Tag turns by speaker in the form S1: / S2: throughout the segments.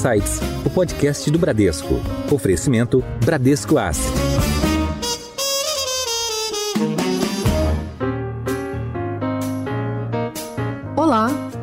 S1: Insights, o podcast do Bradesco. Oferecimento Bradesco Asset.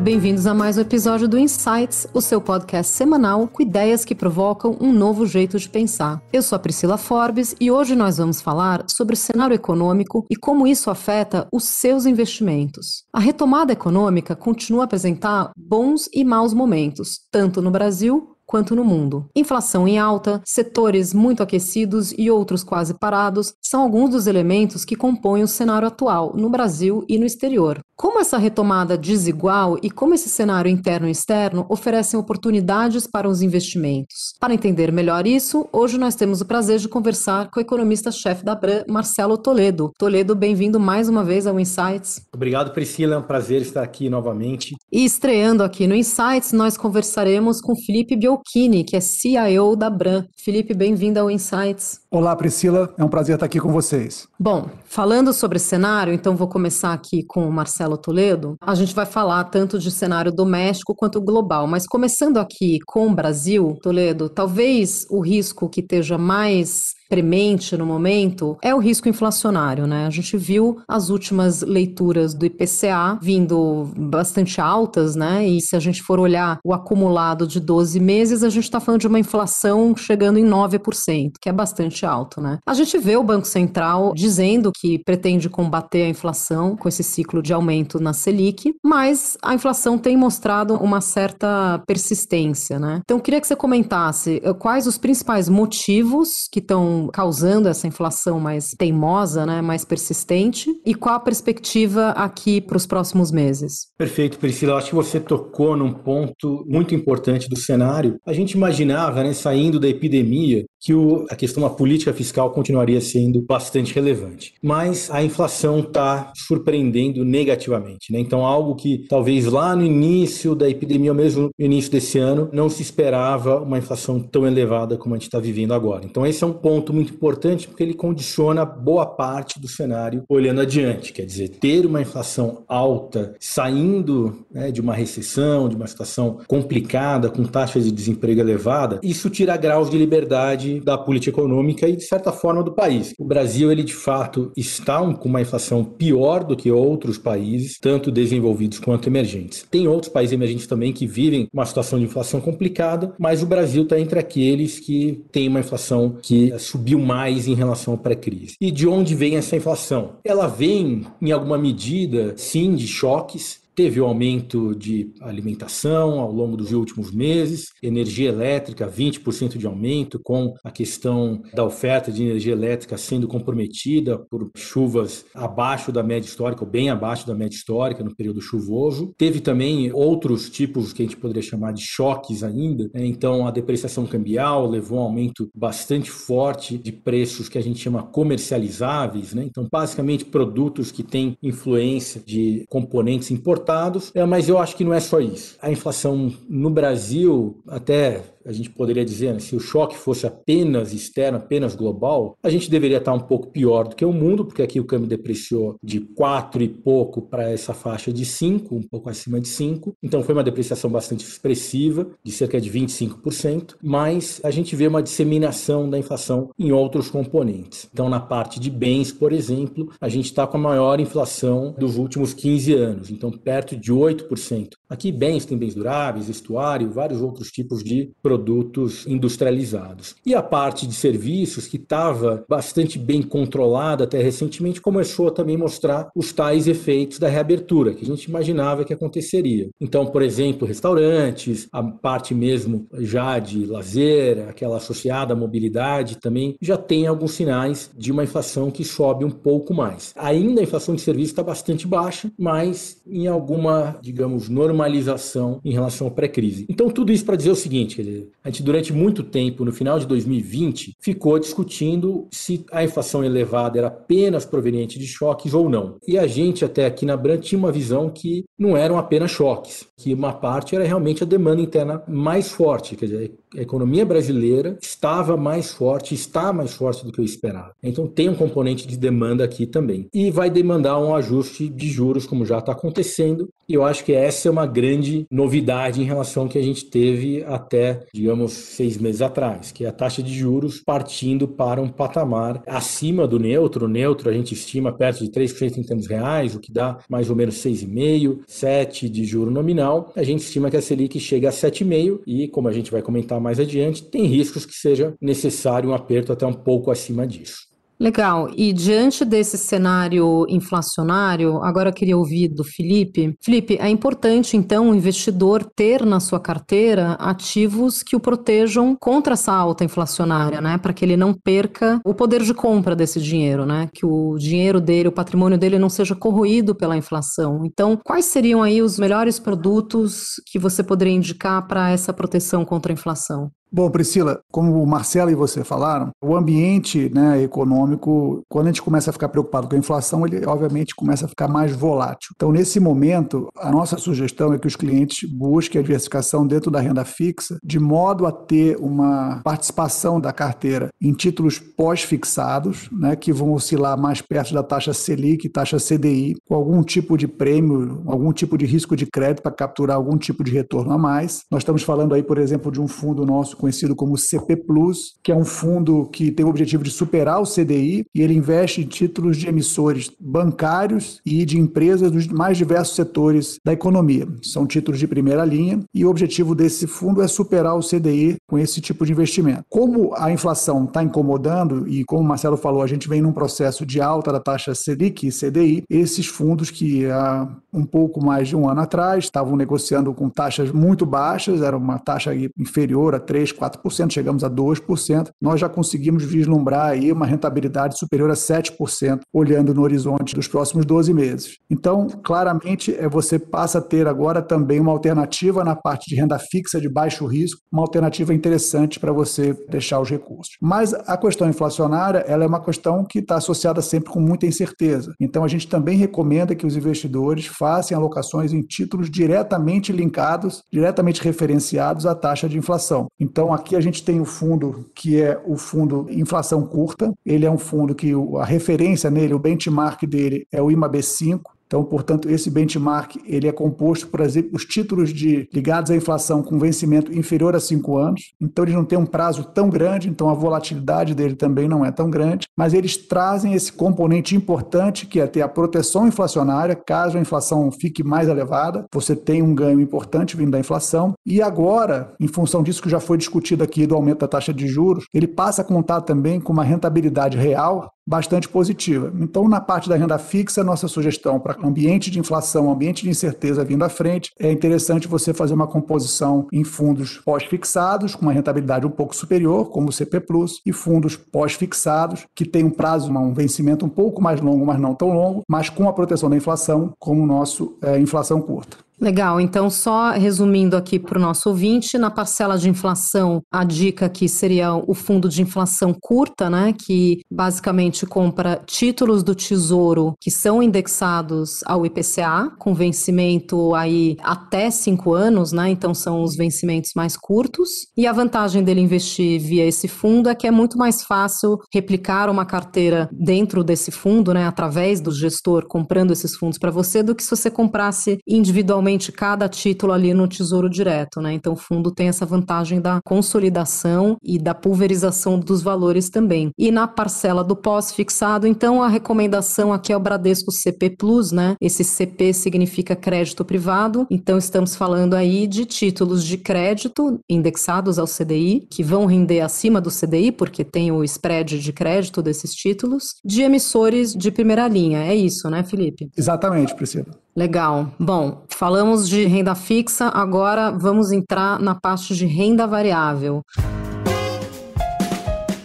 S2: Bem-vindos a mais um episódio do Insights, o seu podcast semanal com ideias que provocam um novo jeito de pensar. Eu sou a Priscila Forbes e hoje nós vamos falar sobre o cenário econômico e como isso afeta os seus investimentos. A retomada econômica continua a apresentar bons e maus momentos, tanto no Brasil quanto no mundo. Inflação em alta, setores muito aquecidos e outros quase parados são alguns dos elementos que compõem o cenário atual no Brasil e no exterior. Como essa retomada desigual e como esse cenário interno e externo oferecem oportunidades para os investimentos? Para entender melhor isso, hoje nós temos o prazer de conversar com o economista-chefe da Bran, Marcelo Toledo. Toledo, bem-vindo mais uma vez ao Insights.
S3: Obrigado, Priscila. É um prazer estar aqui novamente.
S2: E estreando aqui no Insights, nós conversaremos com Felipe Biolchini, que é CIO da Bran. Felipe, bem-vindo ao Insights.
S4: Olá, Priscila. É um prazer estar aqui com vocês.
S2: Bom, falando sobre cenário, então vou começar aqui com o Marcelo Marcelo Toledo, a gente vai falar tanto de cenário doméstico quanto global, mas começando aqui com o Brasil, Toledo, talvez o risco que esteja mais premente no momento é o risco inflacionário, né? A gente viu as últimas leituras do IPCA vindo bastante altas, né? E se a gente for olhar o acumulado de 12 meses, a gente está falando de uma inflação chegando em 9%, que é bastante alto, né? A gente vê o Banco Central dizendo que pretende combater a inflação com esse ciclo de aumento na Selic, mas a inflação tem mostrado uma certa persistência, né? Então, queria que você comentasse eh, quais os principais motivos que estão causando essa inflação mais teimosa, né, mais persistente? E qual a perspectiva aqui para os próximos meses?
S3: Perfeito, Priscila. Eu acho que você tocou num ponto muito importante do cenário. A gente imaginava, né, saindo da epidemia, que o, a questão da política fiscal continuaria sendo bastante relevante. Mas a inflação está surpreendendo negativamente. Né? Então, algo que talvez lá no início da epidemia, ou mesmo no início desse ano, não se esperava uma inflação tão elevada como a gente está vivendo agora. Então, esse é um ponto muito importante porque ele condiciona boa parte do cenário olhando adiante. Quer dizer, ter uma inflação alta saindo né, de uma recessão, de uma situação complicada, com taxas de desemprego elevada, isso tira graus de liberdade da política econômica e, de certa forma, do país. O Brasil, ele de fato está com uma inflação pior do que outros países, tanto desenvolvidos quanto emergentes. Tem outros países emergentes também que vivem uma situação de inflação complicada, mas o Brasil está entre aqueles que tem uma inflação que subiu mais em relação à pré-crise. E de onde vem essa inflação? Ela vem, em alguma medida, sim, de choques Teve o aumento de alimentação ao longo dos últimos meses, energia elétrica, 20% de aumento, com a questão da oferta de energia elétrica sendo comprometida por chuvas abaixo da média histórica, ou bem abaixo da média histórica no período chuvoso. Teve também outros tipos que a gente poderia chamar de choques ainda. Né? Então, a depreciação cambial levou a um aumento bastante forte de preços que a gente chama comercializáveis. Né? Então, basicamente, produtos que têm influência de componentes importantes é, mas eu acho que não é só isso. A inflação no Brasil, até a gente poderia dizer, né, se o choque fosse apenas externo, apenas global, a gente deveria estar um pouco pior do que o mundo, porque aqui o câmbio depreciou de 4 e pouco para essa faixa de 5, um pouco acima de 5. Então foi uma depreciação bastante expressiva, de cerca de 25%, mas a gente vê uma disseminação da inflação em outros componentes. Então, na parte de bens, por exemplo, a gente está com a maior inflação dos últimos 15 anos, então perto de 8%. Aqui, bens tem bens duráveis, estuário, vários outros tipos de produtos produtos industrializados. E a parte de serviços, que estava bastante bem controlada até recentemente, começou a também mostrar os tais efeitos da reabertura, que a gente imaginava que aconteceria. Então, por exemplo, restaurantes, a parte mesmo já de lazer, aquela associada à mobilidade também, já tem alguns sinais de uma inflação que sobe um pouco mais. Ainda a inflação de serviços está bastante baixa, mas em alguma, digamos, normalização em relação à pré-crise. Então, tudo isso para dizer o seguinte, a gente durante muito tempo, no final de 2020, ficou discutindo se a inflação elevada era apenas proveniente de choques ou não. E a gente até aqui na Brand tinha uma visão que não eram apenas choques, que uma parte era realmente a demanda interna mais forte, quer dizer, a economia brasileira estava mais forte, está mais forte do que eu esperava. Então tem um componente de demanda aqui também. E vai demandar um ajuste de juros, como já está acontecendo, E eu acho que essa é uma grande novidade em relação ao que a gente teve até, digamos, seis meses atrás, que é a taxa de juros partindo para um patamar acima do neutro. O neutro a gente estima perto de 3% em termos reais, o que dá mais ou menos 6,5%, 7% de juro nominal. A gente estima que a Selic chega a 7,5% e, como a gente vai comentar mais adiante, tem riscos que seja necessário um aperto até um pouco acima disso.
S2: Legal. E diante desse cenário inflacionário, agora eu queria ouvir do Felipe. Felipe, é importante então o investidor ter na sua carteira ativos que o protejam contra essa alta inflacionária, né? Para que ele não perca o poder de compra desse dinheiro, né? Que o dinheiro dele, o patrimônio dele não seja corroído pela inflação. Então, quais seriam aí os melhores produtos que você poderia indicar para essa proteção contra a inflação?
S4: Bom, Priscila, como o Marcelo e você falaram, o ambiente né, econômico, quando a gente começa a ficar preocupado com a inflação, ele obviamente começa a ficar mais volátil. Então, nesse momento, a nossa sugestão é que os clientes busquem a diversificação dentro da renda fixa, de modo a ter uma participação da carteira em títulos pós-fixados, né, que vão oscilar mais perto da taxa Selic, taxa CDI, com algum tipo de prêmio, algum tipo de risco de crédito para capturar algum tipo de retorno a mais. Nós estamos falando aí, por exemplo, de um fundo nosso conhecido como CP Plus, que é um fundo que tem o objetivo de superar o CDI e ele investe em títulos de emissores bancários e de empresas dos mais diversos setores da economia. São títulos de primeira linha e o objetivo desse fundo é superar o CDI com esse tipo de investimento. Como a inflação está incomodando e como o Marcelo falou, a gente vem num processo de alta da taxa Selic e CDI, esses fundos que há um pouco mais de um ano atrás estavam negociando com taxas muito baixas, era uma taxa inferior a 3 3, 4%, chegamos a 2%, nós já conseguimos vislumbrar aí uma rentabilidade superior a 7%, olhando no horizonte dos próximos 12 meses. Então, claramente, é, você passa a ter agora também uma alternativa na parte de renda fixa de baixo risco, uma alternativa interessante para você deixar os recursos. Mas a questão inflacionária, ela é uma questão que está associada sempre com muita incerteza. Então, a gente também recomenda que os investidores façam alocações em títulos diretamente linkados, diretamente referenciados à taxa de inflação. Então, aqui a gente tem o fundo que é o fundo inflação curta. Ele é um fundo que a referência nele, o benchmark dele é o IMAB5. Então, portanto, esse benchmark ele é composto por exemplo, os títulos de, ligados à inflação com vencimento inferior a cinco anos. Então, eles não têm um prazo tão grande, então a volatilidade dele também não é tão grande, mas eles trazem esse componente importante que é ter a proteção inflacionária, caso a inflação fique mais elevada, você tem um ganho importante vindo da inflação. E agora, em função disso que já foi discutido aqui do aumento da taxa de juros, ele passa a contar também com uma rentabilidade real bastante positiva. Então, na parte da renda fixa, nossa sugestão para ambiente de inflação, ambiente de incerteza vindo à frente, é interessante você fazer uma composição em fundos pós-fixados, com uma rentabilidade um pouco superior, como o CP Plus, e fundos pós-fixados, que tem um prazo, um vencimento um pouco mais longo, mas não tão longo, mas com a proteção da inflação, como o nosso é, inflação curta.
S2: Legal, então só resumindo aqui para o nosso ouvinte, na parcela de inflação, a dica aqui seria o fundo de inflação curta, né, que basicamente compra títulos do Tesouro que são indexados ao IPCA, com vencimento aí até cinco anos, né, então são os vencimentos mais curtos, e a vantagem dele investir via esse fundo é que é muito mais fácil replicar uma carteira dentro desse fundo, né, através do gestor comprando esses fundos para você, do que se você comprasse individualmente realmente cada título ali no Tesouro Direto, né? Então o fundo tem essa vantagem da consolidação e da pulverização dos valores também. E na parcela do pós-fixado, então a recomendação aqui é o Bradesco CP Plus, né? Esse CP significa crédito privado, então estamos falando aí de títulos de crédito indexados ao CDI, que vão render acima do CDI, porque tem o spread de crédito desses títulos, de emissores de primeira linha. É isso, né, Felipe?
S4: Exatamente, Priscila.
S2: Legal. Bom, falamos de renda fixa, agora vamos entrar na parte de renda variável.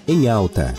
S1: Em alta.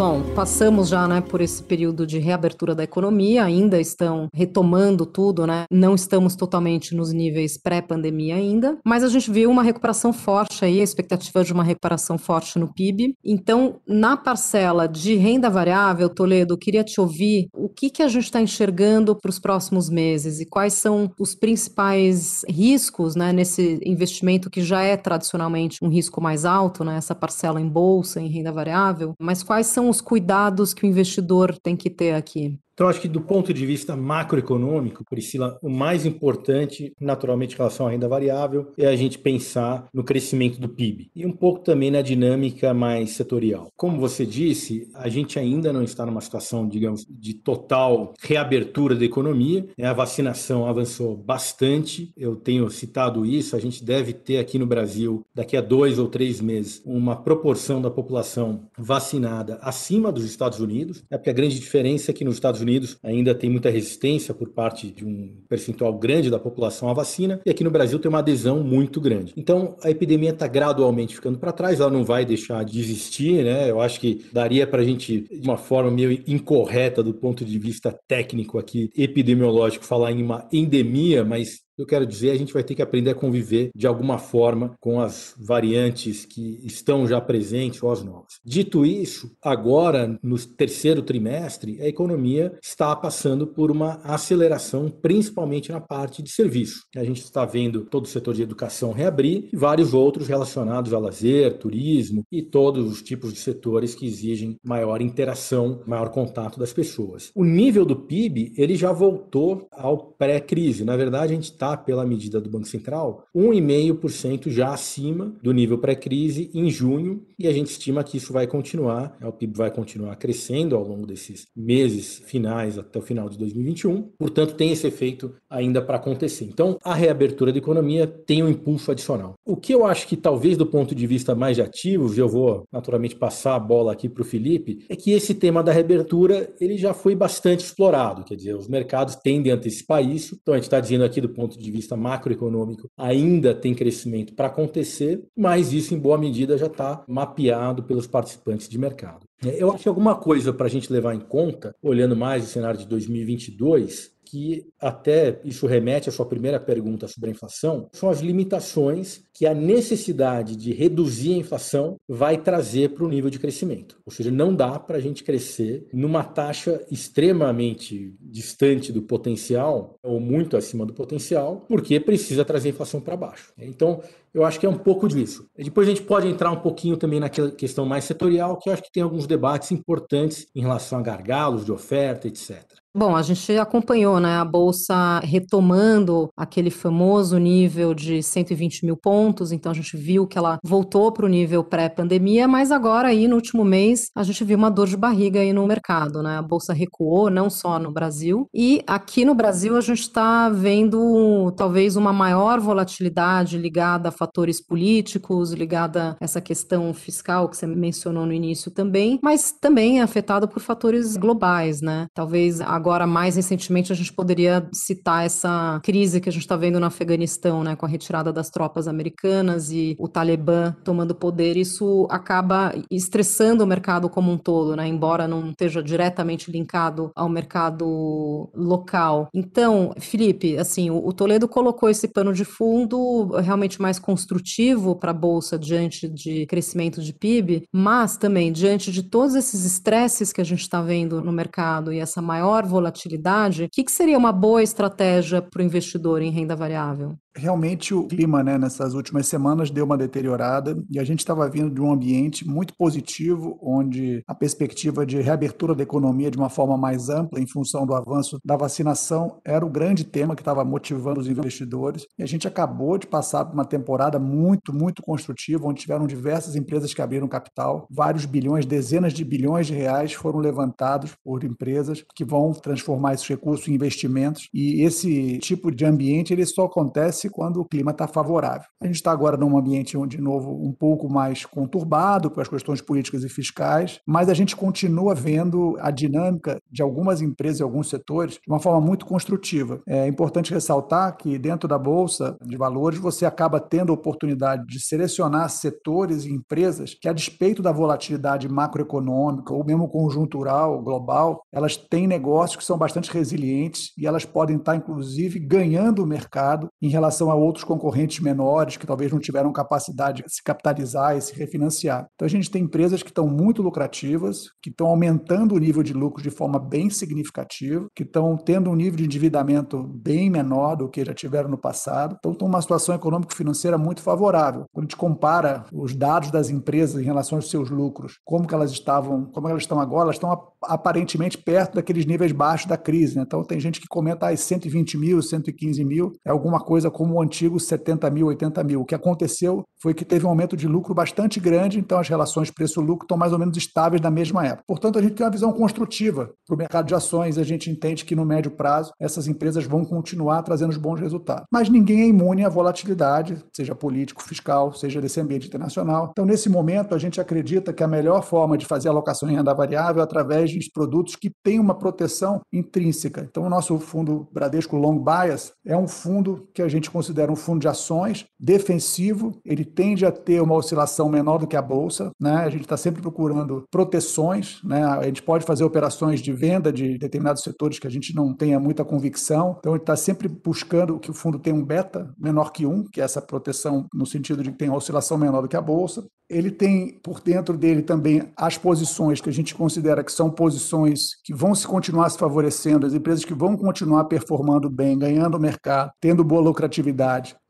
S2: Bom, passamos já, né, por esse período de reabertura da economia, ainda estão retomando tudo, né? Não estamos totalmente nos níveis pré-pandemia ainda, mas a gente viu uma recuperação forte aí, a expectativa de uma recuperação forte no PIB. Então, na parcela de renda variável, Toledo, queria te ouvir o que que a gente está enxergando para os próximos meses e quais são os principais riscos, né, nesse investimento que já é tradicionalmente um risco mais alto, né, essa parcela em bolsa, em renda variável, mas quais são os cuidados que o investidor tem que ter aqui?
S3: Então, acho que do ponto de vista macroeconômico, Priscila, o mais importante, naturalmente, em relação à renda variável, é a gente pensar no crescimento do PIB e um pouco também na dinâmica mais setorial. Como você disse, a gente ainda não está numa situação, digamos, de total reabertura da economia. Né? A vacinação avançou bastante. Eu tenho citado isso. A gente deve ter aqui no Brasil, daqui a dois ou três meses, uma proporção da população vacinada acima dos Estados Unidos. É porque a grande diferença é que nos Estados Unidos ainda tem muita resistência por parte de um percentual grande da população à vacina e aqui no Brasil tem uma adesão muito grande. Então a epidemia está gradualmente ficando para trás. Ela não vai deixar de existir, né? Eu acho que daria para a gente, de uma forma meio incorreta do ponto de vista técnico aqui, epidemiológico, falar em uma endemia, mas eu quero dizer, a gente vai ter que aprender a conviver de alguma forma com as variantes que estão já presentes ou as novas. Dito isso, agora, no terceiro trimestre, a economia está passando por uma aceleração, principalmente na parte de serviço. A gente está vendo todo o setor de educação reabrir e vários outros relacionados a lazer, turismo e todos os tipos de setores que exigem maior interação, maior contato das pessoas. O nível do PIB, ele já voltou ao pré-crise. Na verdade, a gente está pela medida do Banco Central, 1,5% já acima do nível pré-crise em junho, e a gente estima que isso vai continuar, né, o PIB vai continuar crescendo ao longo desses meses finais até o final de 2021, portanto, tem esse efeito ainda para acontecer. Então, a reabertura da economia tem um impulso adicional. O que eu acho que talvez do ponto de vista mais de ativos, eu vou naturalmente passar a bola aqui para o Felipe, é que esse tema da reabertura ele já foi bastante explorado, quer dizer, os mercados tendem a antecipar isso, então a gente está dizendo aqui do ponto de vista macroeconômico, ainda tem crescimento para acontecer, mas isso, em boa medida, já está mapeado pelos participantes de mercado. É, eu acho que alguma coisa para a gente levar em conta, olhando mais o cenário de 2022, que até isso remete à sua primeira pergunta sobre a inflação, são as limitações que a necessidade de reduzir a inflação vai trazer para o nível de crescimento. Ou seja, não dá para a gente crescer numa taxa extremamente distante do potencial, ou muito acima do potencial, porque precisa trazer a inflação para baixo. Então, eu acho que é um pouco disso. Depois a gente pode entrar um pouquinho também naquela questão mais setorial, que eu acho que tem alguns debates importantes em relação a gargalos de oferta, etc.
S2: Bom, a gente acompanhou né, a Bolsa retomando aquele famoso nível de 120 mil pontos, então a gente viu que ela voltou para o nível pré-pandemia, mas agora aí no último mês a gente viu uma dor de barriga aí no mercado, né? A Bolsa recuou, não só no Brasil, e aqui no Brasil a gente está vendo talvez uma maior volatilidade ligada a fatores políticos, ligada a essa questão fiscal que você mencionou no início também, mas também é afetado por fatores globais, né? Talvez a Agora, mais recentemente, a gente poderia citar essa crise que a gente está vendo no Afeganistão, né, com a retirada das tropas americanas e o Talibã tomando poder. Isso acaba estressando o mercado como um todo, né, embora não esteja diretamente linkado ao mercado local. Então, Felipe, assim, o Toledo colocou esse pano de fundo realmente mais construtivo para a bolsa diante de crescimento de PIB, mas também diante de todos esses estresses que a gente está vendo no mercado e essa maior volatilidade, o que, que seria uma boa estratégia para o investidor em renda variável?
S4: Realmente o clima né, nessas últimas semanas deu uma deteriorada e a gente estava vindo de um ambiente muito positivo, onde a perspectiva de reabertura da economia de uma forma mais ampla, em função do avanço da vacinação, era o grande tema que estava motivando os investidores. E a gente acabou de passar por uma temporada muito, muito construtiva, onde tiveram diversas empresas que abriram capital, vários bilhões, dezenas de bilhões de reais foram levantados por empresas que vão transformar esses recursos em investimentos. E esse tipo de ambiente ele só acontece quando o clima está favorável. A gente está agora num ambiente, de novo, um pouco mais conturbado por as questões políticas e fiscais, mas a gente continua vendo a dinâmica de algumas empresas e alguns setores de uma forma muito construtiva. É importante ressaltar que dentro da Bolsa de Valores você acaba tendo a oportunidade de selecionar setores e empresas que, a despeito da volatilidade macroeconômica ou mesmo conjuntural, global, elas têm negócios que são bastante resilientes e elas podem estar, inclusive, ganhando o mercado em relação relação a outros concorrentes menores que talvez não tiveram capacidade de se capitalizar e se refinanciar. Então a gente tem empresas que estão muito lucrativas, que estão aumentando o nível de lucro de forma bem significativa, que estão tendo um nível de endividamento bem menor do que já tiveram no passado. Então estão numa situação econômico-financeira muito favorável. Quando a gente compara os dados das empresas em relação aos seus lucros, como que elas estavam, como elas estão agora, elas estão aparentemente perto daqueles níveis baixos da crise. Né? Então, tem gente que comenta ah, 120 mil, 115 mil, é alguma coisa como o antigo 70 mil, 80 mil. O que aconteceu foi que teve um aumento de lucro bastante grande, então as relações preço-lucro estão mais ou menos estáveis na mesma época. Portanto, a gente tem uma visão construtiva para o mercado de ações, a gente entende que no médio prazo essas empresas vão continuar trazendo os bons resultados. Mas ninguém é imune à volatilidade, seja político, fiscal, seja desse ambiente internacional. Então, nesse momento, a gente acredita que a melhor forma de fazer alocação em renda variável é através de produtos que têm uma proteção intrínseca. Então, o nosso fundo Bradesco Long Bias é um fundo que a gente considera um fundo de ações defensivo, ele tende a ter uma oscilação menor do que a bolsa, né? A gente está sempre procurando proteções, né? A gente pode fazer operações de venda de determinados setores que a gente não tenha muita convicção, então ele está sempre buscando que o fundo tenha um beta menor que um, que é essa proteção no sentido de que tem uma oscilação menor do que a bolsa. Ele tem por dentro dele também as posições que a gente considera que são posições que vão se continuar se favorecendo, as empresas que vão continuar performando bem, ganhando mercado, tendo boa lucratividade,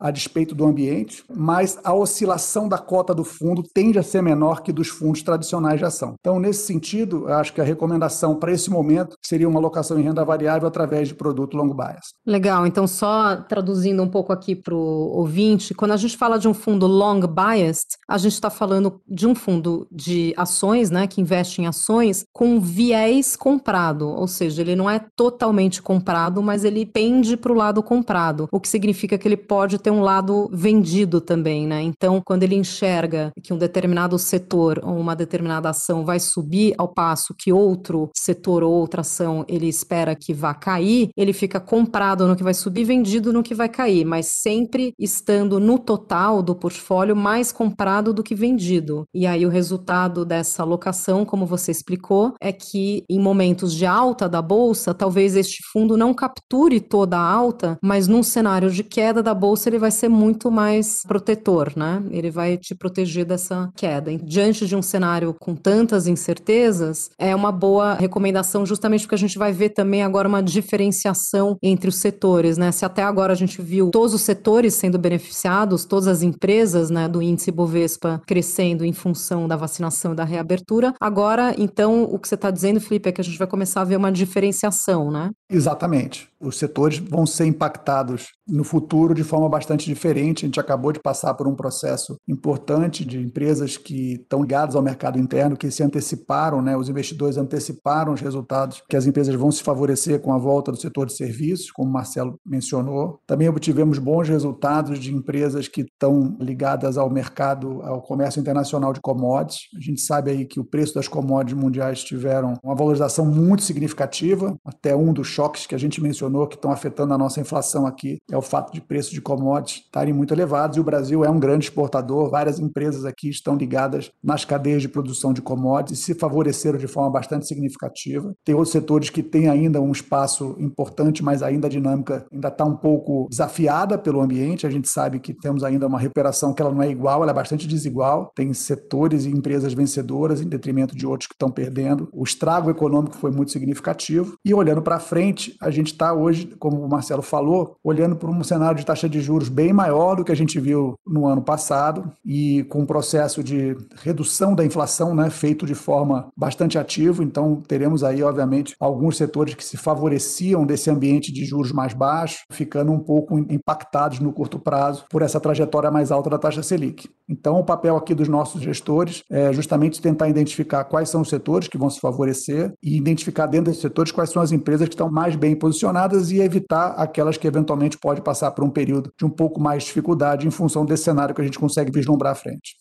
S4: a despeito do ambiente, mas a oscilação da cota do fundo tende a ser menor que dos fundos tradicionais de ação. Então, nesse sentido, acho que a recomendação para esse momento seria uma alocação em renda variável através de produto long bias.
S2: Legal, então só traduzindo um pouco aqui para o ouvinte, quando a gente fala de um fundo long biased, a gente está falando de um fundo de ações, né, que investe em ações com viés comprado, ou seja, ele não é totalmente comprado, mas ele pende para o lado comprado, o que significa que ele pode ter um lado vendido também, né? Então, quando ele enxerga que um determinado setor ou uma determinada ação vai subir ao passo que outro setor ou outra ação ele espera que vá cair, ele fica comprado no que vai subir, vendido no que vai cair, mas sempre estando no total do portfólio mais comprado do que vendido. E aí o resultado dessa alocação, como você explicou, é que em momentos de alta da bolsa, talvez este fundo não capture toda a alta, mas num cenário de queda da bolsa ele vai ser muito mais protetor, né? Ele vai te proteger dessa queda. Diante de um cenário com tantas incertezas, é uma boa recomendação justamente porque a gente vai ver também agora uma diferenciação entre os setores, né? Se até agora a gente viu todos os setores sendo beneficiados, todas as empresas, né, do índice Bovespa crescendo em função da vacinação e da reabertura, agora, então, o que você está dizendo, Felipe, é que a gente vai começar a ver uma diferenciação, né?
S4: Exatamente. Os setores vão ser impactados no futuro de forma bastante diferente. A gente acabou de passar por um processo importante de empresas que estão ligadas ao mercado interno, que se anteciparam, né? os investidores anteciparam os resultados, que as empresas vão se favorecer com a volta do setor de serviços, como o Marcelo mencionou. Também obtivemos bons resultados de empresas que estão ligadas ao mercado, ao comércio internacional de commodities. A gente sabe aí que o preço das commodities mundiais tiveram uma valorização muito significativa, até um dos choques que a gente mencionou que estão afetando a nossa inflação aqui é o fato de preços de commodities estarem muito elevados e o Brasil é um grande exportador, várias empresas aqui estão ligadas nas cadeias de produção de commodities e se favoreceram de forma bastante significativa. Tem outros setores que têm ainda um espaço importante, mas ainda a dinâmica ainda está um pouco desafiada pelo ambiente. A gente sabe que temos ainda uma recuperação que ela não é igual, ela é bastante desigual. Tem setores e empresas vencedoras em detrimento de outros que estão perdendo. O estrago econômico foi muito significativo. E olhando para frente, a gente está hoje, como o Marcelo falou, olhando para um cenário de taxa de juros bem maior do que a gente viu no ano passado e com um processo de redução da inflação né, feito de forma bastante ativa. Então, teremos aí, obviamente, alguns setores que se favoreciam desse ambiente de juros mais baixos, ficando um pouco impactados no curto prazo por essa trajetória mais alta da taxa Selic. Então, o papel aqui dos nossos gestores é justamente tentar identificar quais são os setores que vão se favorecer e identificar dentro desses setores quais são as empresas que estão mais bem posicionadas e evitar aquelas que eventualmente pode passar por um período de um pouco mais de dificuldade em função desse cenário que a gente consegue vislumbrar à frente.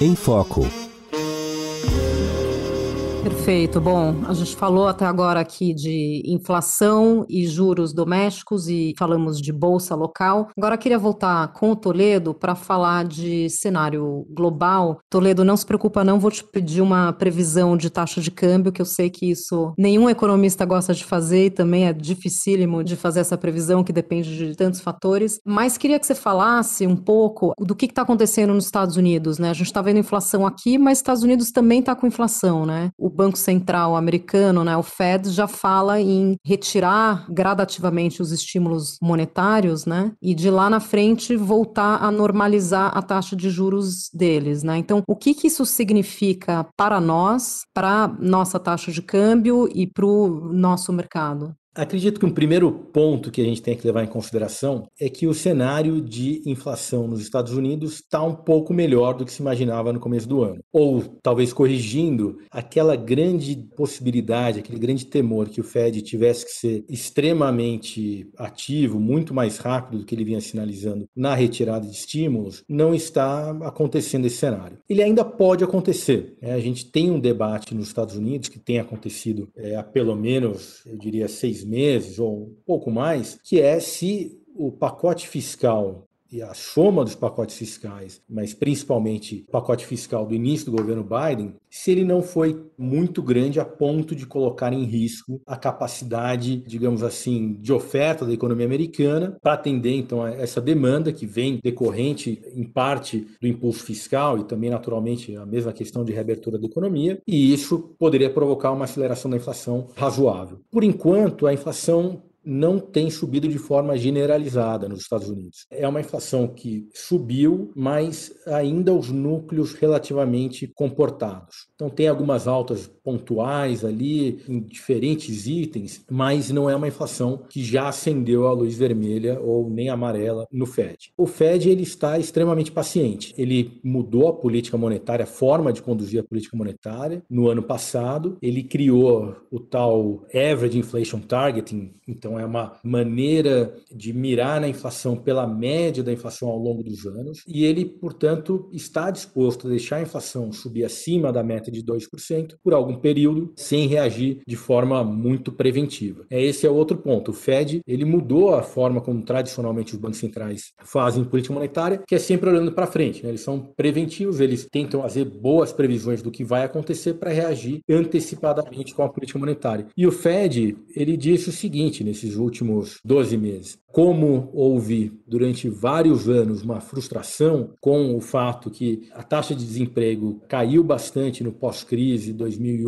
S1: Em Foco.
S2: Perfeito. Bom, a gente falou até agora aqui de inflação e juros domésticos e falamos de bolsa local. Agora queria voltar com o Toledo para falar de cenário global. Toledo, não se preocupa não, vou te pedir uma previsão de taxa de câmbio, que eu sei que isso nenhum economista gosta de fazer e também é dificílimo de fazer essa previsão que depende de tantos fatores. Mas queria que você falasse um pouco do que está acontecendo nos Estados Unidos, né? A gente está vendo inflação aqui, mas Estados Unidos também está com inflação, né? O Banco Banco Central americano, né, o Fed, já fala em retirar gradativamente os estímulos monetários, né, e de lá na frente voltar a normalizar a taxa de juros deles, né. Então, o que, que isso significa para nós, para nossa taxa de câmbio e para o nosso mercado?
S3: Acredito que um primeiro ponto que a gente tem que levar em consideração é que o cenário de inflação nos Estados Unidos está um pouco melhor do que se imaginava no começo do ano. Ou talvez corrigindo aquela grande possibilidade, aquele grande temor que o Fed tivesse que ser extremamente ativo, muito mais rápido do que ele vinha sinalizando na retirada de estímulos, não está acontecendo esse cenário. Ele ainda pode acontecer. Né? A gente tem um debate nos Estados Unidos que tem acontecido é, há pelo menos, eu diria, seis meses ou um pouco mais, que é se o pacote fiscal e a soma dos pacotes fiscais, mas principalmente o pacote fiscal do início do governo Biden, se ele não foi muito grande a ponto de colocar em risco a capacidade, digamos assim, de oferta da economia americana para atender então a essa demanda que vem decorrente em parte do impulso fiscal e também naturalmente a mesma questão de reabertura da economia, e isso poderia provocar uma aceleração da inflação razoável. Por enquanto, a inflação não tem subido de forma generalizada nos Estados Unidos. É uma inflação que subiu, mas ainda os núcleos relativamente comportados. Então tem algumas altas pontuais ali em diferentes itens, mas não é uma inflação que já acendeu a luz vermelha ou nem amarela no Fed. O Fed ele está extremamente paciente. Ele mudou a política monetária, a forma de conduzir a política monetária no ano passado. Ele criou o tal average inflation targeting, então é uma maneira de mirar na inflação pela média da inflação ao longo dos anos, e ele, portanto, está disposto a deixar a inflação subir acima da meta de 2% por algum período, sem reagir de forma muito preventiva. É esse é outro ponto. O Fed, ele mudou a forma como tradicionalmente os bancos centrais fazem política monetária, que é sempre olhando para frente, né? Eles são preventivos, eles tentam fazer boas previsões do que vai acontecer para reagir antecipadamente com a política monetária. E o Fed, ele disse o seguinte nesse nesses últimos 12 meses como houve durante vários anos uma frustração com o fato que a taxa de desemprego caiu bastante no pós-crise 2008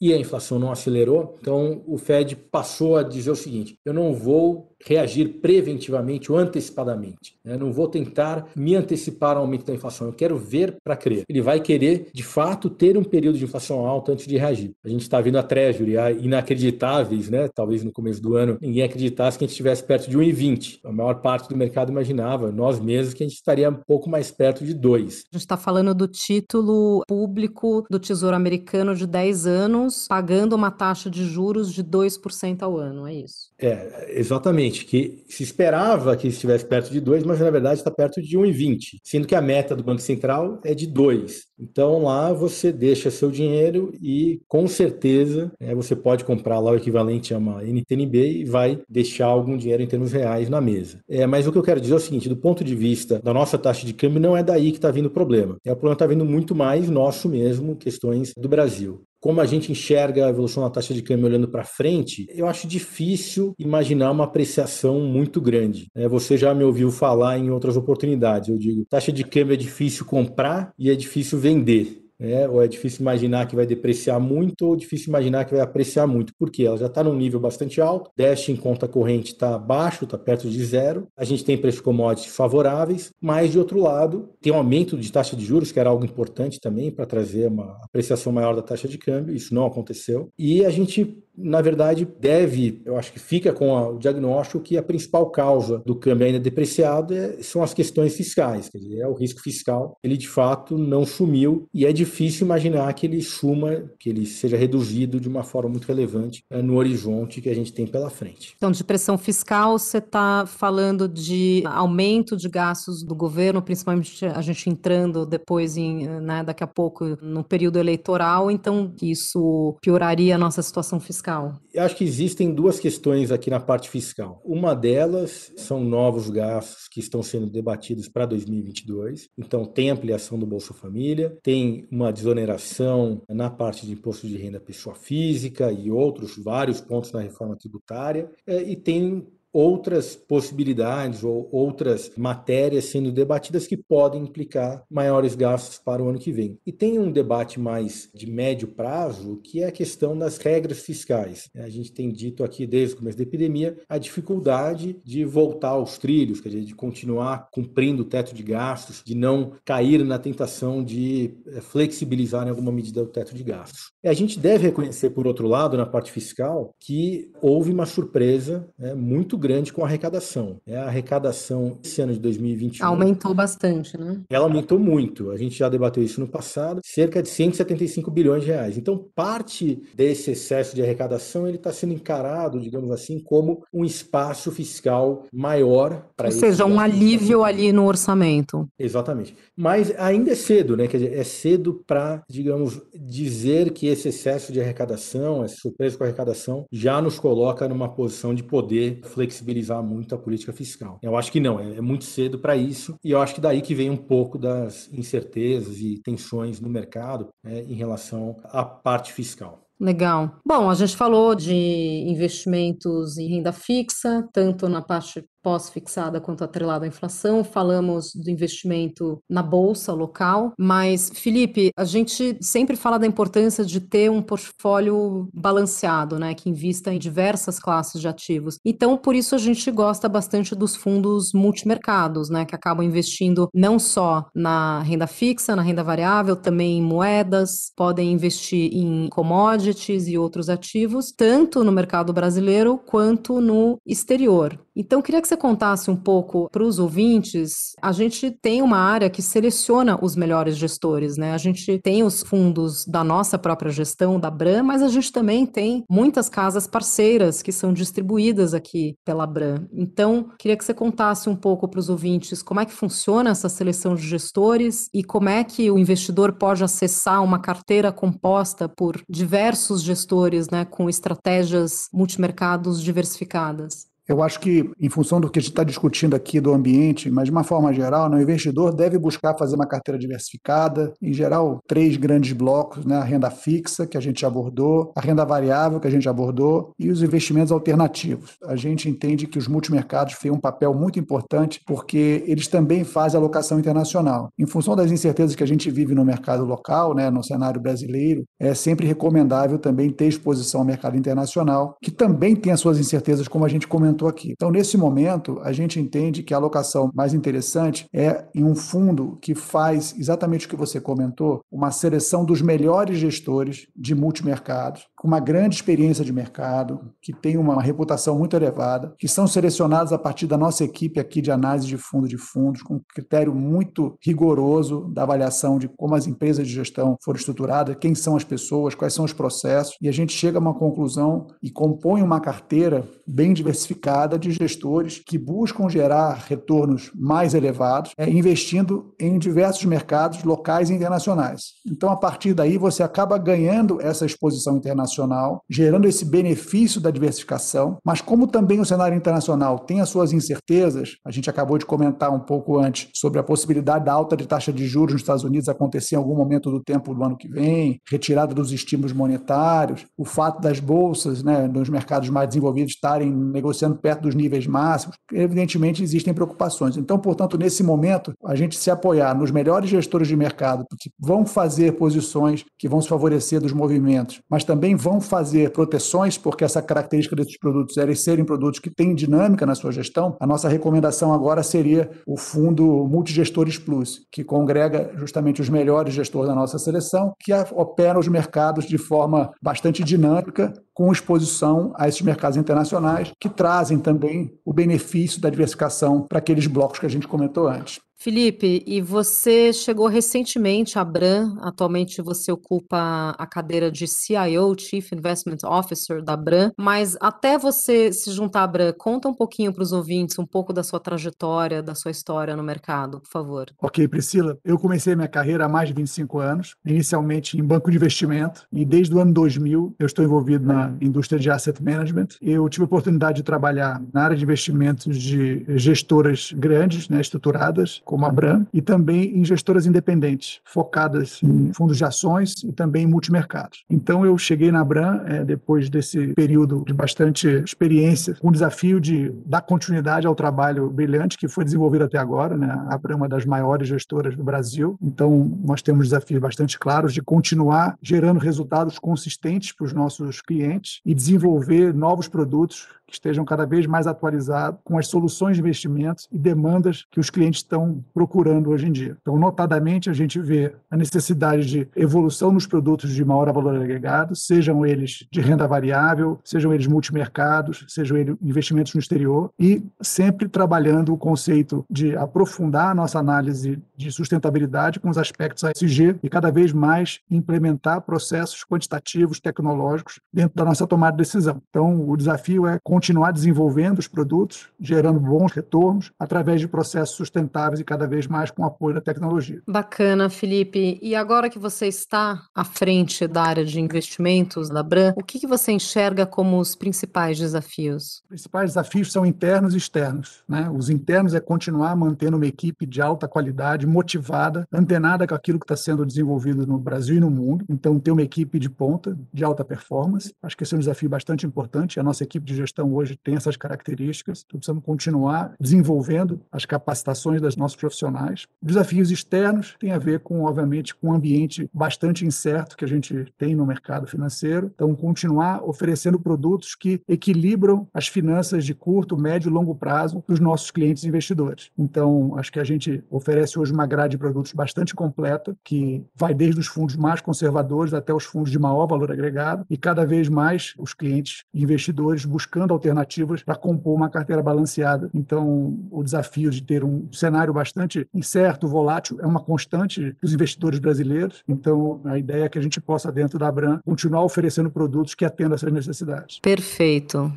S3: e a inflação não acelerou, então o Fed passou a dizer o seguinte: eu não vou reagir preventivamente ou antecipadamente. Eu não vou tentar me antecipar ao aumento da inflação. Eu quero ver para crer. Ele vai querer, de fato, ter um período de inflação alta antes de reagir. A gente está vendo a Treasury inacreditáveis, né? Talvez no começo do ano ninguém acreditasse que a gente estivesse perto de 1,20 20. A maior parte do mercado imaginava, nós mesmos, que a gente estaria um pouco mais perto de 2.
S2: A gente está falando do título público do Tesouro Americano de 10 anos, pagando uma taxa de juros de 2% ao ano, é isso?
S3: É, exatamente, que se esperava que estivesse perto de 2, mas na verdade está perto de 1,20, sendo que a meta do Banco Central é de 2. Então lá você deixa seu dinheiro e com certeza é, você pode comprar lá o equivalente a uma NTNB e vai deixar algum dinheiro em termos reais na mesa. É, mas o que eu quero dizer é o seguinte, do ponto de vista da nossa taxa de câmbio, não é daí que está vindo o problema. É, o problema está vindo muito mais nosso mesmo, questões do Brasil como a gente enxerga a evolução da taxa de câmbio olhando para frente, eu acho difícil imaginar uma apreciação muito grande. É, você já me ouviu falar em outras oportunidades. Eu digo, taxa de câmbio é difícil comprar e é difícil vender. É, ou é difícil imaginar que vai depreciar muito, ou difícil imaginar que vai apreciar muito, porque ela já está num nível bastante alto, Dash em conta corrente está baixo, está perto de zero, a gente tem preços commodities favoráveis, mas de outro lado, tem um aumento de taxa de juros, que era algo importante também para trazer uma apreciação maior da taxa de câmbio, isso não aconteceu, e a gente na verdade, deve, eu acho que fica com a, o diagnóstico que a principal causa do câmbio ainda depreciado é, são as questões fiscais, quer dizer, é o risco fiscal. Ele de fato não sumiu e é difícil imaginar que ele suma, que ele seja reduzido de uma forma muito relevante é, no horizonte que a gente tem pela frente.
S2: Então, de pressão fiscal, você está falando de aumento de gastos do governo, principalmente a gente entrando depois em, né, daqui a pouco no período eleitoral, então isso pioraria a nossa situação fiscal fiscal?
S3: Eu acho que existem duas questões aqui na parte fiscal. Uma delas são novos gastos que estão sendo debatidos para 2022. Então, tem ampliação do Bolsa Família, tem uma desoneração na parte de imposto de renda pessoa física e outros vários pontos na reforma tributária, é, e tem outras possibilidades ou outras matérias sendo debatidas que podem implicar maiores gastos para o ano que vem. E tem um debate mais de médio prazo, que é a questão das regras fiscais. A gente tem dito aqui desde o começo da epidemia a dificuldade de voltar aos trilhos, quer dizer, de continuar cumprindo o teto de gastos, de não cair na tentação de eh, flexibilizar em alguma medida o teto de gastos. E a gente deve reconhecer, por outro lado, na parte fiscal, que houve uma surpresa né, muito grande com a arrecadação. É, a arrecadação esse ano de 2021
S2: aumentou bastante, né?
S3: Ela aumentou muito. A gente já debateu isso no passado, cerca de 175 bilhões de reais. Então, parte desse excesso de arrecadação ele está sendo encarado, digamos assim, como um espaço fiscal maior
S2: para Ou seja, um alívio ali no orçamento.
S3: Exatamente. Mas ainda é cedo, né? Quer dizer, é cedo para, digamos, dizer que esse excesso de arrecadação, essa surpresa com a arrecadação, já nos coloca numa posição de poder flexibilizar muito a política fiscal. Eu acho que não, é, é muito cedo para isso, e eu acho que daí que vem um pouco das incertezas e tensões no mercado né, em relação à parte fiscal.
S2: Legal. Bom, a gente falou de investimentos em renda fixa, tanto na parte pós-fixada quanto atrelado à inflação, falamos do investimento na bolsa local, mas Felipe, a gente sempre fala da importância de ter um portfólio balanceado, né, que invista em diversas classes de ativos. Então, por isso a gente gosta bastante dos fundos multimercados, né, que acabam investindo não só na renda fixa, na renda variável, também em moedas, podem investir em commodities e outros ativos, tanto no mercado brasileiro quanto no exterior. Então, queria que você contasse um pouco para os ouvintes. A gente tem uma área que seleciona os melhores gestores, né? A gente tem os fundos da nossa própria gestão, da Bram, mas a gente também tem muitas casas parceiras que são distribuídas aqui pela Bram. Então, queria que você contasse um pouco para os ouvintes como é que funciona essa seleção de gestores e como é que o investidor pode acessar uma carteira composta por diversos gestores, né, com estratégias multimercados diversificadas.
S4: Eu acho que, em função do que a gente está discutindo aqui do ambiente, mas de uma forma geral, né, o investidor deve buscar fazer uma carteira diversificada, em geral, três grandes blocos, né, a renda fixa, que a gente abordou, a renda variável, que a gente abordou, e os investimentos alternativos. A gente entende que os multimercados têm um papel muito importante, porque eles também fazem alocação internacional. Em função das incertezas que a gente vive no mercado local, né, no cenário brasileiro, é sempre recomendável também ter exposição ao mercado internacional, que também tem as suas incertezas, como a gente comentou comentou aqui. Então, nesse momento, a gente entende que a alocação mais interessante é em um fundo que faz exatamente o que você comentou, uma seleção dos melhores gestores de multimercados, com uma grande experiência de mercado, que tem uma reputação muito elevada, que são selecionados a partir da nossa equipe aqui de análise de fundo de fundos, com um critério muito rigoroso da avaliação de como as empresas de gestão foram estruturadas, quem são as pessoas, quais são os processos, e a gente chega a uma conclusão e compõe uma carteira bem diversificada qualificada de gestores que buscam gerar retornos mais elevados, é, investindo em diversos mercados locais e internacionais. Então, a partir daí, você acaba ganhando essa exposição internacional, gerando esse benefício da diversificação, mas como também o cenário internacional tem as suas incertezas, a gente acabou de comentar um pouco antes sobre a possibilidade da alta de taxa de juros nos Estados Unidos acontecer em algum momento do tempo do ano que vem, retirada dos estímulos monetários, o fato das bolsas, né, nos mercados mais desenvolvidos estarem negociando perto dos níveis máximos, evidentemente existem preocupações. Então, portanto, nesse momento, a gente se apoiar nos melhores gestores de mercado, que vão fazer posições que vão se favorecer dos movimentos, mas também vão fazer proteções, porque essa característica desses produtos é serem produtos que têm dinâmica na sua gestão, a nossa recomendação agora seria o fundo Multigestores Plus, que congrega justamente os melhores gestores da nossa seleção, que operam os mercados de forma bastante dinâmica, com exposição a esses mercados internacionais, que trazem também o benefício da diversificação para aqueles blocos que a gente comentou antes.
S2: Felipe, e você chegou recentemente à Bram, atualmente você ocupa a cadeira de CIO, Chief Investment Officer da Bram, mas até você se juntar à Bram, conta um pouquinho para os ouvintes, um pouco da sua trajetória, da sua história no mercado, por favor.
S4: Ok, Priscila, eu comecei minha carreira há mais de 25 anos, inicialmente em banco de investimento, e desde o ano 2000 eu estou envolvido na indústria de asset management. Eu tive a oportunidade de trabalhar na área de investimentos de gestoras grandes, né, estruturadas, como a Bran, e também em gestoras independentes, focadas em fundos de ações e também em multimercados. Então eu cheguei na Bran, é, depois desse período de bastante experiência, com o desafio de dar continuidade ao trabalho brilhante que foi desenvolvido até agora. Né? A Bran é uma das maiores gestoras do Brasil, então nós temos desafios bastante claros de continuar gerando resultados consistentes para os nossos clientes e desenvolver novos produtos que estejam cada vez mais atualizados com as soluções de investimentos e demandas que os clientes estão procurando hoje em dia. Então, notadamente, a gente vê a necessidade de evolução nos produtos de maior valor agregado, sejam eles de renda variável, sejam eles multimercados, sejam eles investimentos no exterior, e sempre trabalhando o conceito de aprofundar a nossa análise de sustentabilidade com os aspectos ESG e cada vez mais implementar processos quantitativos, tecnológicos dentro da nossa tomada de decisão. Então, o desafio é continuar desenvolvendo os produtos, gerando bons retornos através de processos sustentáveis e cada vez mais com apoio da tecnologia.
S2: Bacana, Felipe. E agora que você está à frente da área de investimentos da Bran, o que, que você enxerga como os principais desafios?
S4: Os principais desafios são internos e externos. Né? Os internos é continuar mantendo uma equipe de alta qualidade, motivada, antenada com aquilo que está sendo desenvolvido no Brasil e no mundo. Então, ter uma equipe de ponta, de alta performance. Acho que esse é um desafio bastante importante. A nossa equipe de gestão hoje tem essas características, então precisamos continuar desenvolvendo as capacitações dos nossos profissionais. Desafios externos têm a ver com, obviamente, com um ambiente bastante incerto que a gente tem no mercado financeiro, então continuar oferecendo produtos que equilibram as finanças de curto, médio e longo prazo para os nossos clientes investidores. Então, acho que a gente oferece hoje uma grade de produtos bastante completa, que vai desde os fundos mais conservadores até os fundos de maior valor agregado, e cada vez mais os clientes investidores buscando alternativas para compor uma carteira balanceada. Então, o desafio de ter um cenário bastante incerto, volátil, é uma constante dos investidores brasileiros. Então, a ideia é que a gente possa, dentro da Abram, continuar oferecendo produtos que atendam essas necessidades.
S2: Perfeito.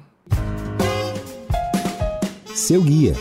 S1: Seu guia.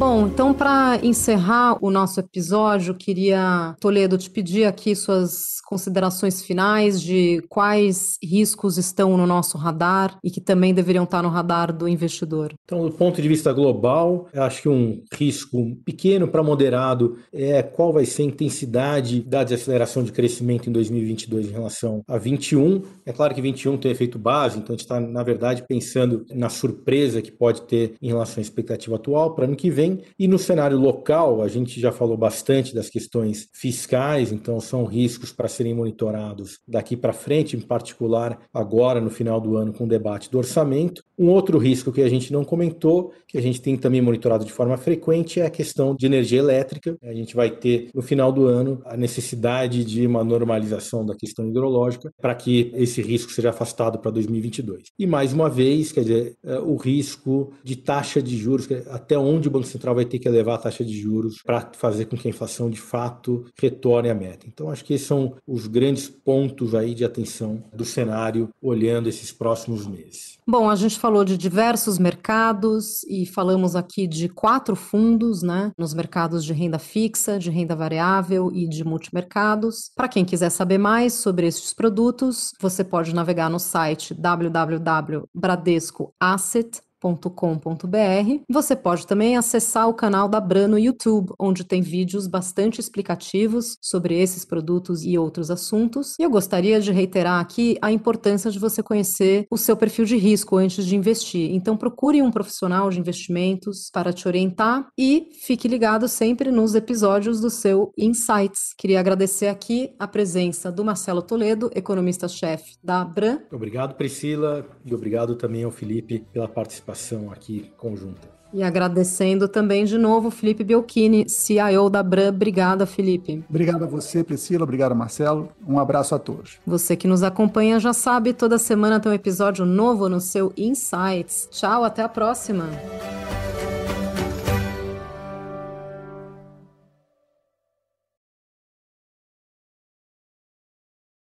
S2: Bom, então para encerrar o nosso episódio, queria, Toledo, te pedir aqui suas considerações finais de quais riscos estão no nosso radar e que também deveriam estar no radar do investidor.
S3: Então, do ponto de vista global, acho que um risco pequeno para moderado é qual vai ser a intensidade da desaceleração de crescimento em 2022 em relação a 21. É claro que 21 tem efeito base, então a gente está, na verdade, pensando na surpresa que pode ter em relação à expectativa atual para ano que vem e no cenário local, a gente já falou bastante das questões fiscais, então são riscos para serem monitorados daqui para frente, em particular agora no final do ano com o debate do orçamento. Um outro risco que a gente não comentou, que a gente tem também monitorado de forma frequente, é a questão de energia elétrica. A gente vai ter no final do ano a necessidade de uma normalização da questão hidrológica para que esse risco seja afastado para 2022. E mais uma vez, quer dizer, é, o risco de taxa de juros, até onde o Banco Central vai ter que elevar a taxa de juros para fazer com que a inflação de fato retorne à meta. Então, acho que esses são os grandes pontos aí de atenção do cenário olhando esses próximos meses.
S2: Bom, a gente falou de diversos mercados e falamos aqui de quatro fundos, né? Nos mercados de renda fixa, de renda variável e de multimercados. Para quem quiser saber mais sobre esses produtos, você pode navegar no site www.bradescoasset.com com.br. Você pode também acessar o canal da Bran no YouTube, onde tem vídeos bastante explicativos sobre esses produtos e outros assuntos. E eu gostaria de reiterar aqui a importância de você conhecer o seu perfil de risco antes de investir. Então procure um profissional de investimentos para te orientar e fique ligado sempre nos episódios do seu Insights. Queria agradecer aqui a presença do Marcelo Toledo, economista-chefe da Bran.
S3: Obrigado, Priscila, e obrigado também ao Felipe pela participação participação aqui conjunta.
S2: E agradecendo também de novo Felipe Belchini, CIO da Bran. Obrigada, Felipe.
S4: Obrigado a você, Priscila. Obrigado, Marcelo. Um abraço a todos.
S2: Você que nos acompanha já sabe, toda semana tem um episódio novo no seu Insights. Tchau, até a próxima.